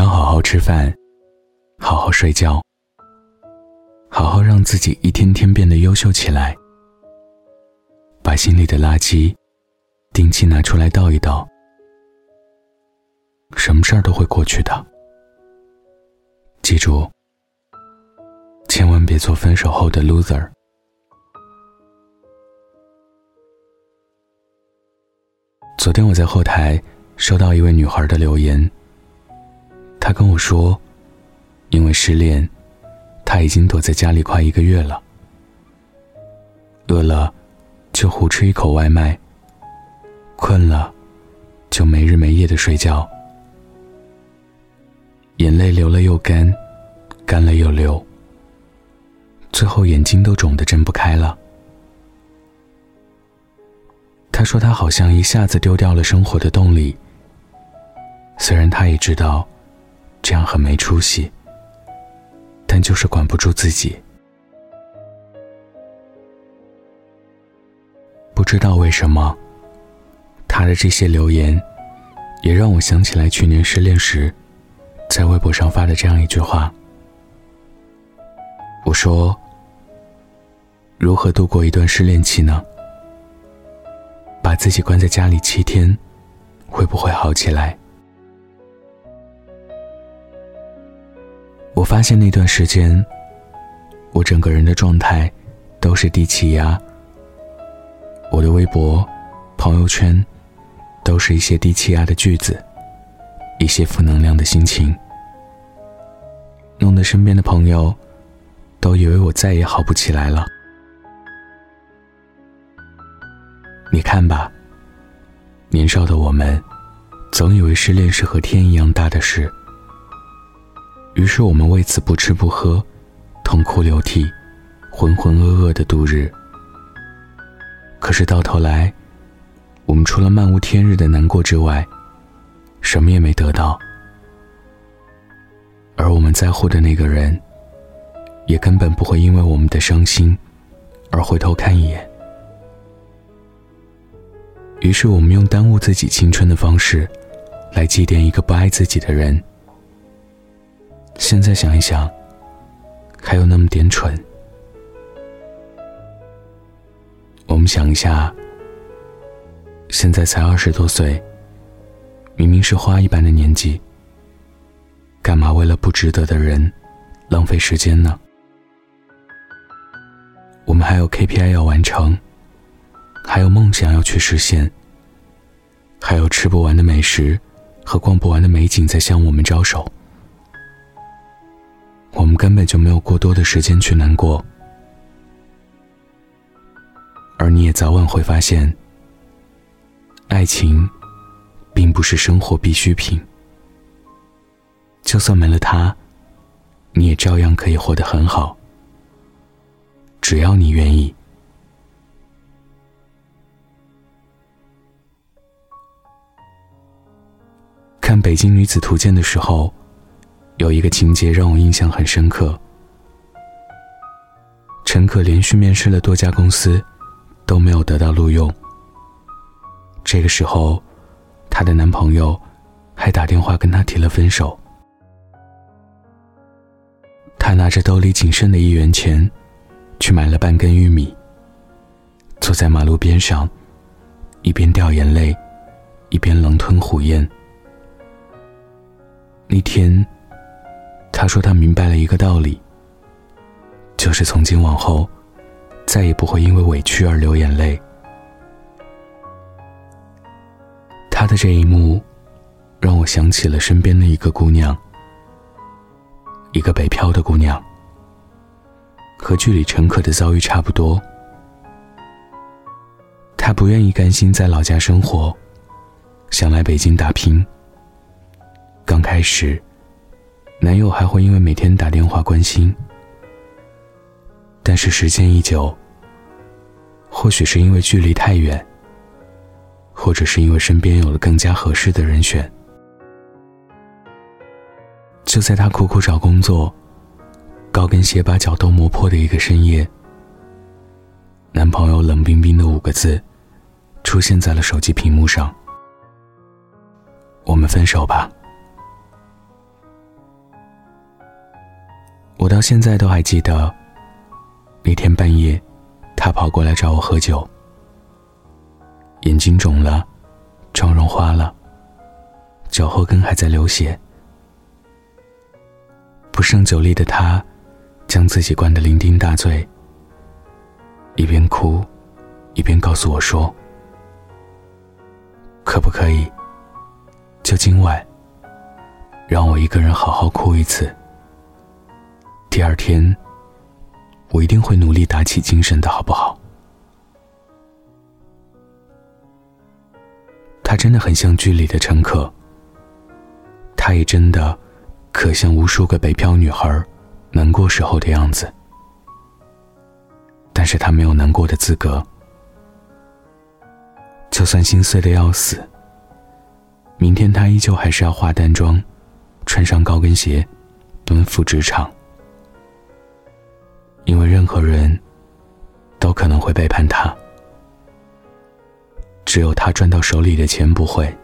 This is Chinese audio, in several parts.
要好好吃饭，好好睡觉，好好让自己一天天变得优秀起来。把心里的垃圾定期拿出来倒一倒，什么事儿都会过去的。记住，千万别做分手后的 loser。昨天我在后台收到一位女孩的留言，他跟我说，因为失恋，他已经躲在家里快一个月了，饿了就胡吃一口外卖，困了就没日没夜的睡觉，眼泪流了又干，干了又流，最后眼睛都肿得睁不开了。他说：“他好像一下子丢掉了生活的动力。虽然他也知道，这样很没出息，但就是管不住自己。不知道为什么，他的这些留言，也让我想起来去年失恋时，在微博上发的这样一句话。我说：如何度过一段失恋期呢？”把自己关在家里七天，会不会好起来？我发现那段时间，我整个人的状态都是低气压。我的微博、朋友圈，都是一些低气压的句子，一些负能量的心情，弄得身边的朋友都以为我再也好不起来了。你看吧，年少的我们，总以为失恋是和天一样大的事，于是我们为此不吃不喝，痛哭流涕，浑浑噩噩的度日。可是到头来，我们除了漫无天日的难过之外，什么也没得到，而我们在乎的那个人，也根本不会因为我们的伤心，而回头看一眼。于是，我们用耽误自己青春的方式，来祭奠一个不爱自己的人。现在想一想，还有那么点蠢。我们想一下，现在才二十多岁，明明是花一般的年纪，干嘛为了不值得的人浪费时间呢？我们还有 KPI 要完成。还有梦想要去实现，还有吃不完的美食和逛不完的美景在向我们招手，根本就没有过多的时间去难过。而你也早晚会发现，爱情并不是生活必需品，就算没了它，你也照样可以活得很好，只要你愿意。看《北京女子图鉴》的时候，有一个情节让我印象很深刻。陈可连续面试了多家公司，都没有得到录用。这个时候，她的男朋友还打电话跟她提了分手。她拿着兜里仅剩的一元钱，去买了半根玉米，坐在马路边上，一边掉眼泪，一边狼吞虎咽。那天，他说他明白了一个道理，就是从今往后，再也不会因为委屈而流眼泪。他的这一幕，让我想起了身边的一个姑娘，一个北漂的姑娘，和剧里陈可的遭遇差不多。她不愿意甘心在老家生活，想来北京打拼。刚开始，男友还会因为每天打电话关心，但是时间一久，或许是因为距离太远，或者是因为身边有了更加合适的人选，就在他苦苦找工作，高跟鞋把脚都磨破的一个深夜，男朋友冷冰冰的五个字，出现在了手机屏幕上：“我们分手吧。”我到现在都还记得，那天半夜，他跑过来找我喝酒，眼睛肿了，妆容花了，脚后跟还在流血。不胜酒力的他，将自己灌得酩酊大醉，一边哭，一边告诉我说：“可不可以，就今晚，让我一个人好好哭一次？”第二天，我一定会努力打起精神的，好不好？他真的很像剧里的陈可，他也真的可像无数个北漂女孩难过时候的样子。但是他没有难过的资格，就算心碎的要死，明天他依旧还是要化淡妆，穿上高跟鞋，奔赴职场。因为任何人都可能会背叛他，只有他赚到手里的钱不会。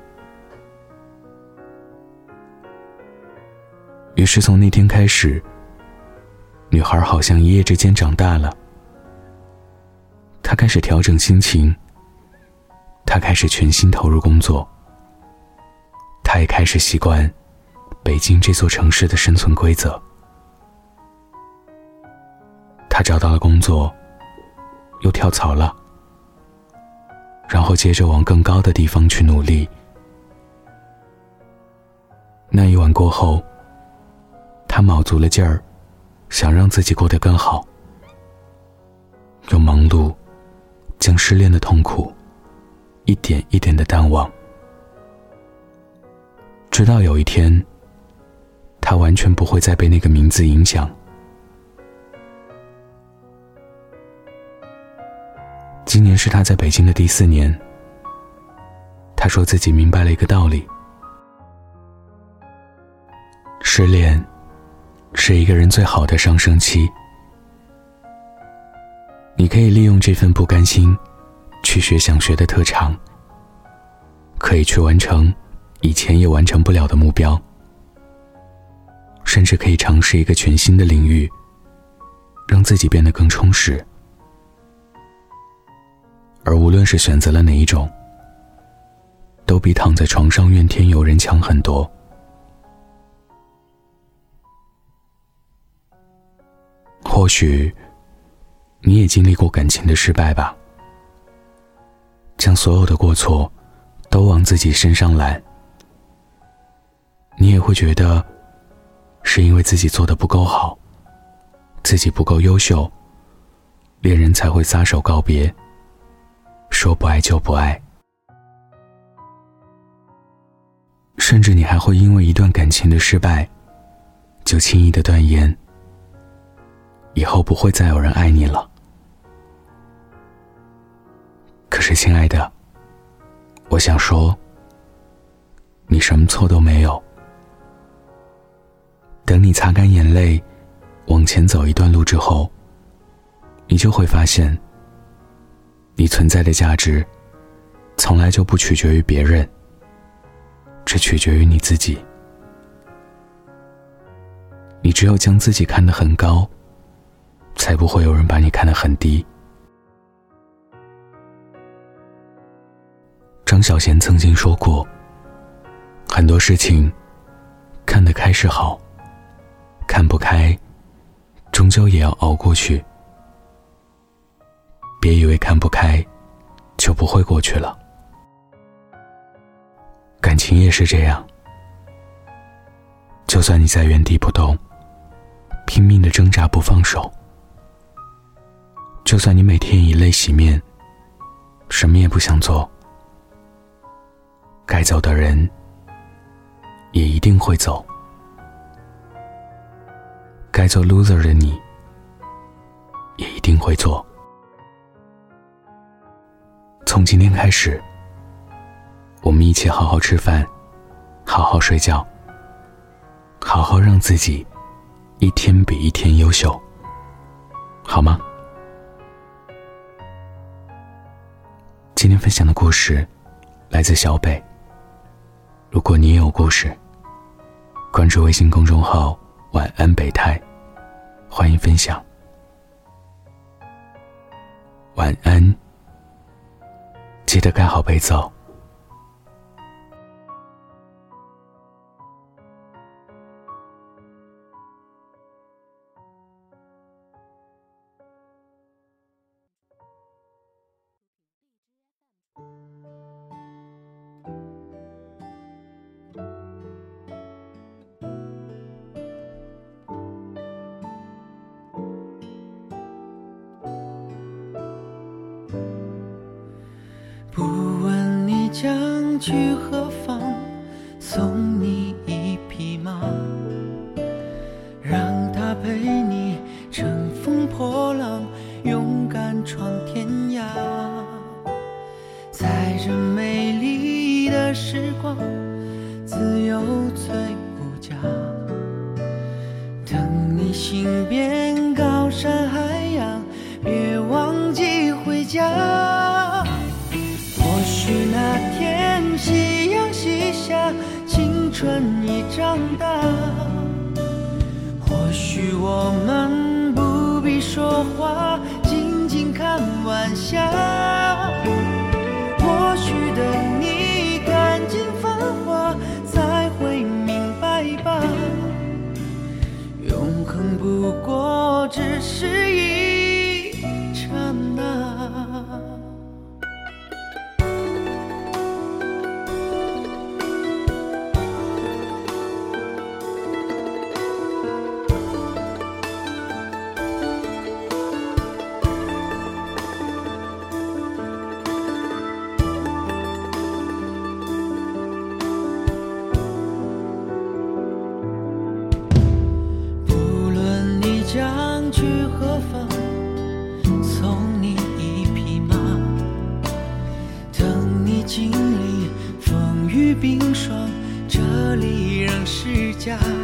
于是从那天开始，女孩好像一夜之间长大了。她开始调整心情，她开始全心投入工作，她也开始习惯北京这座城市的生存规则。他找到了工作，又跳槽了，然后接着往更高的地方去努力。那一晚过后，他卯足了劲儿，想让自己过得更好，又忙碌将失恋的痛苦一点一点的淡忘，直到有一天，他完全不会再被那个名字影响。今年是他在北京的第四年。他说自己明白了一个道理：失恋是一个人最好的上升期。你可以利用这份不甘心，去学想学的特长，可以去完成以前也完成不了的目标，甚至可以尝试一个全新的领域，让自己变得更充实。而无论是选择了哪一种，都比躺在床上怨天尤人强很多。或许，你也经历过感情的失败吧，将所有的过错都往自己身上揽，你也会觉得，是因为自己做的不够好，自己不够优秀，恋人才会撒手告别。说不爱就不爱，甚至你还会因为一段感情的失败，就轻易的断言，以后不会再有人爱你了。可是，亲爱的，我想说，你什么错都没有。等你擦干眼泪，往前走一段路之后，你就会发现。你存在的价值，从来就不取决于别人，只取决于你自己。你只有将自己看得很高，才不会有人把你看得很低。张小娴曾经说过：“很多事情，看得开是好，看不开，终究也要熬过去。”别以为看不开，就不会过去了。感情也是这样，就算你在原地不动，拼命的挣扎不放手，就算你每天以泪洗面，什么也不想做，该走的人也一定会走，该做 loser 的你也一定会做。从今天开始，我们一起好好吃饭，好好睡觉，好好让自己一天比一天优秀，好吗？今天分享的故事来自小北。如果你也有故事，关注微信公众号“晚安北太”，欢迎分享。晚安，记得盖好被子。去何方？送你一匹马，让它陪你乘风破浪，勇敢闯天涯。在这美丽的时光，春已长大。或许我们不必说话，静静看晚霞。或许等你看尽繁华，才会明白吧。永恒不过只是一在